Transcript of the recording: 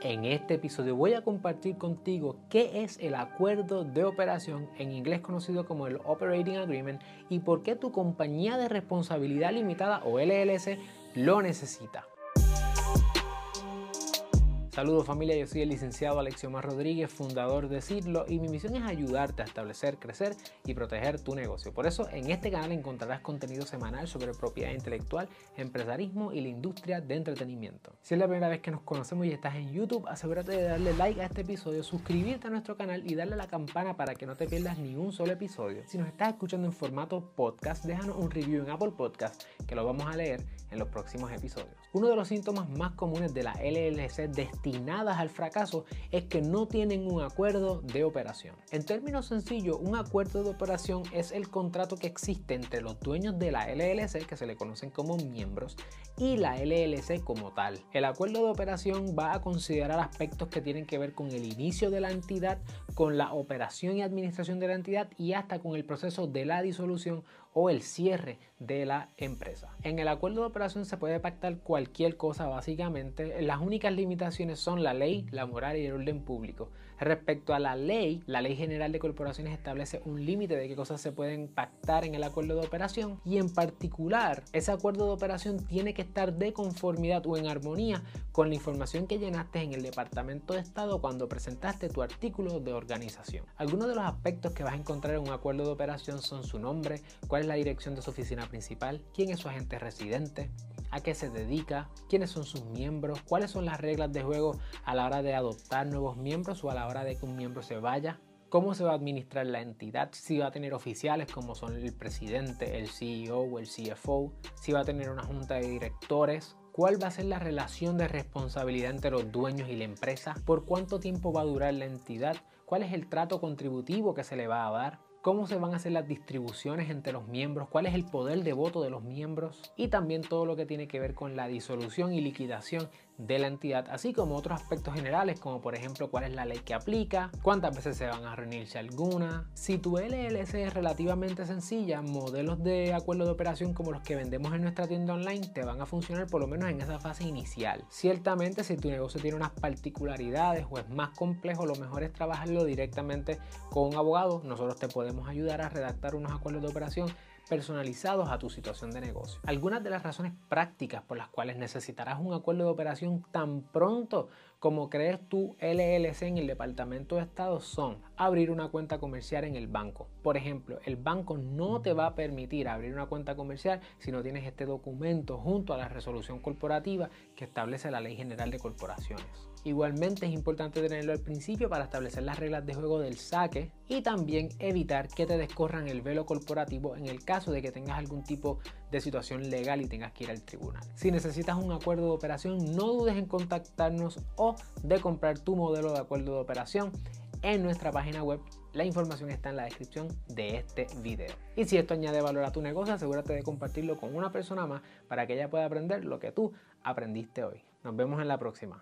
En este episodio voy a compartir contigo qué es el acuerdo de operación, en inglés conocido como el Operating Agreement, y por qué tu compañía de responsabilidad limitada o LLC lo necesita. Saludos familia, yo soy el licenciado Alexiomar Rodríguez, fundador de Cirlo y mi misión es ayudarte a establecer, crecer y proteger tu negocio. Por eso en este canal encontrarás contenido semanal sobre propiedad intelectual, empresarismo y la industria de entretenimiento. Si es la primera vez que nos conocemos y estás en YouTube, asegúrate de darle like a este episodio, suscribirte a nuestro canal y darle a la campana para que no te pierdas ni un solo episodio. Si nos estás escuchando en formato podcast, déjanos un review en Apple Podcast que lo vamos a leer en los próximos episodios. Uno de los síntomas más comunes de la LLC destinadas al fracaso es que no tienen un acuerdo de operación. En términos sencillos, un acuerdo de operación es el contrato que existe entre los dueños de la LLC, que se le conocen como miembros, y la LLC como tal. El acuerdo de operación va a considerar aspectos que tienen que ver con el inicio de la entidad, con la operación y administración de la entidad y hasta con el proceso de la disolución o el cierre de la empresa. En el acuerdo de operación se puede pactar cualquier cosa básicamente. Las únicas limitaciones son la ley, la moral y el orden público. Respecto a la ley, la Ley General de Corporaciones establece un límite de qué cosas se pueden pactar en el acuerdo de operación y en particular ese acuerdo de operación tiene que estar de conformidad o en armonía con la información que llenaste en el Departamento de Estado cuando presentaste tu artículo de organización. Algunos de los aspectos que vas a encontrar en un acuerdo de operación son su nombre, cuál es la dirección de su oficina principal, quién es su agente residente, a qué se dedica, quiénes son sus miembros, cuáles son las reglas de juego a la hora de adoptar nuevos miembros o a la hora de que un miembro se vaya, cómo se va a administrar la entidad, si va a tener oficiales como son el presidente, el CEO o el CFO, si va a tener una junta de directores, cuál va a ser la relación de responsabilidad entre los dueños y la empresa, por cuánto tiempo va a durar la entidad, cuál es el trato contributivo que se le va a dar, cómo se van a hacer las distribuciones entre los miembros, cuál es el poder de voto de los miembros y también todo lo que tiene que ver con la disolución y liquidación de la entidad, así como otros aspectos generales como por ejemplo cuál es la ley que aplica, cuántas veces se van a reunir si alguna. Si tu LLC es relativamente sencilla, modelos de acuerdo de operación como los que vendemos en nuestra tienda online te van a funcionar por lo menos en esa fase inicial. Ciertamente si tu negocio tiene unas particularidades o es más complejo, lo mejor es trabajarlo directamente con un abogado. Nosotros te podemos ayudar a redactar unos acuerdos de operación personalizados a tu situación de negocio. Algunas de las razones prácticas por las cuales necesitarás un acuerdo de operación tan pronto como creer tu LLC en el Departamento de Estado son abrir una cuenta comercial en el banco. Por ejemplo, el banco no te va a permitir abrir una cuenta comercial si no tienes este documento junto a la resolución corporativa que establece la Ley General de Corporaciones. Igualmente es importante tenerlo al principio para establecer las reglas de juego del saque y también evitar que te descorran el velo corporativo en el caso de que tengas algún tipo de situación legal y tengas que ir al tribunal. Si necesitas un acuerdo de operación, no dudes en contactarnos o de comprar tu modelo de acuerdo de operación en nuestra página web. La información está en la descripción de este video. Y si esto añade valor a tu negocio, asegúrate de compartirlo con una persona más para que ella pueda aprender lo que tú aprendiste hoy. Nos vemos en la próxima.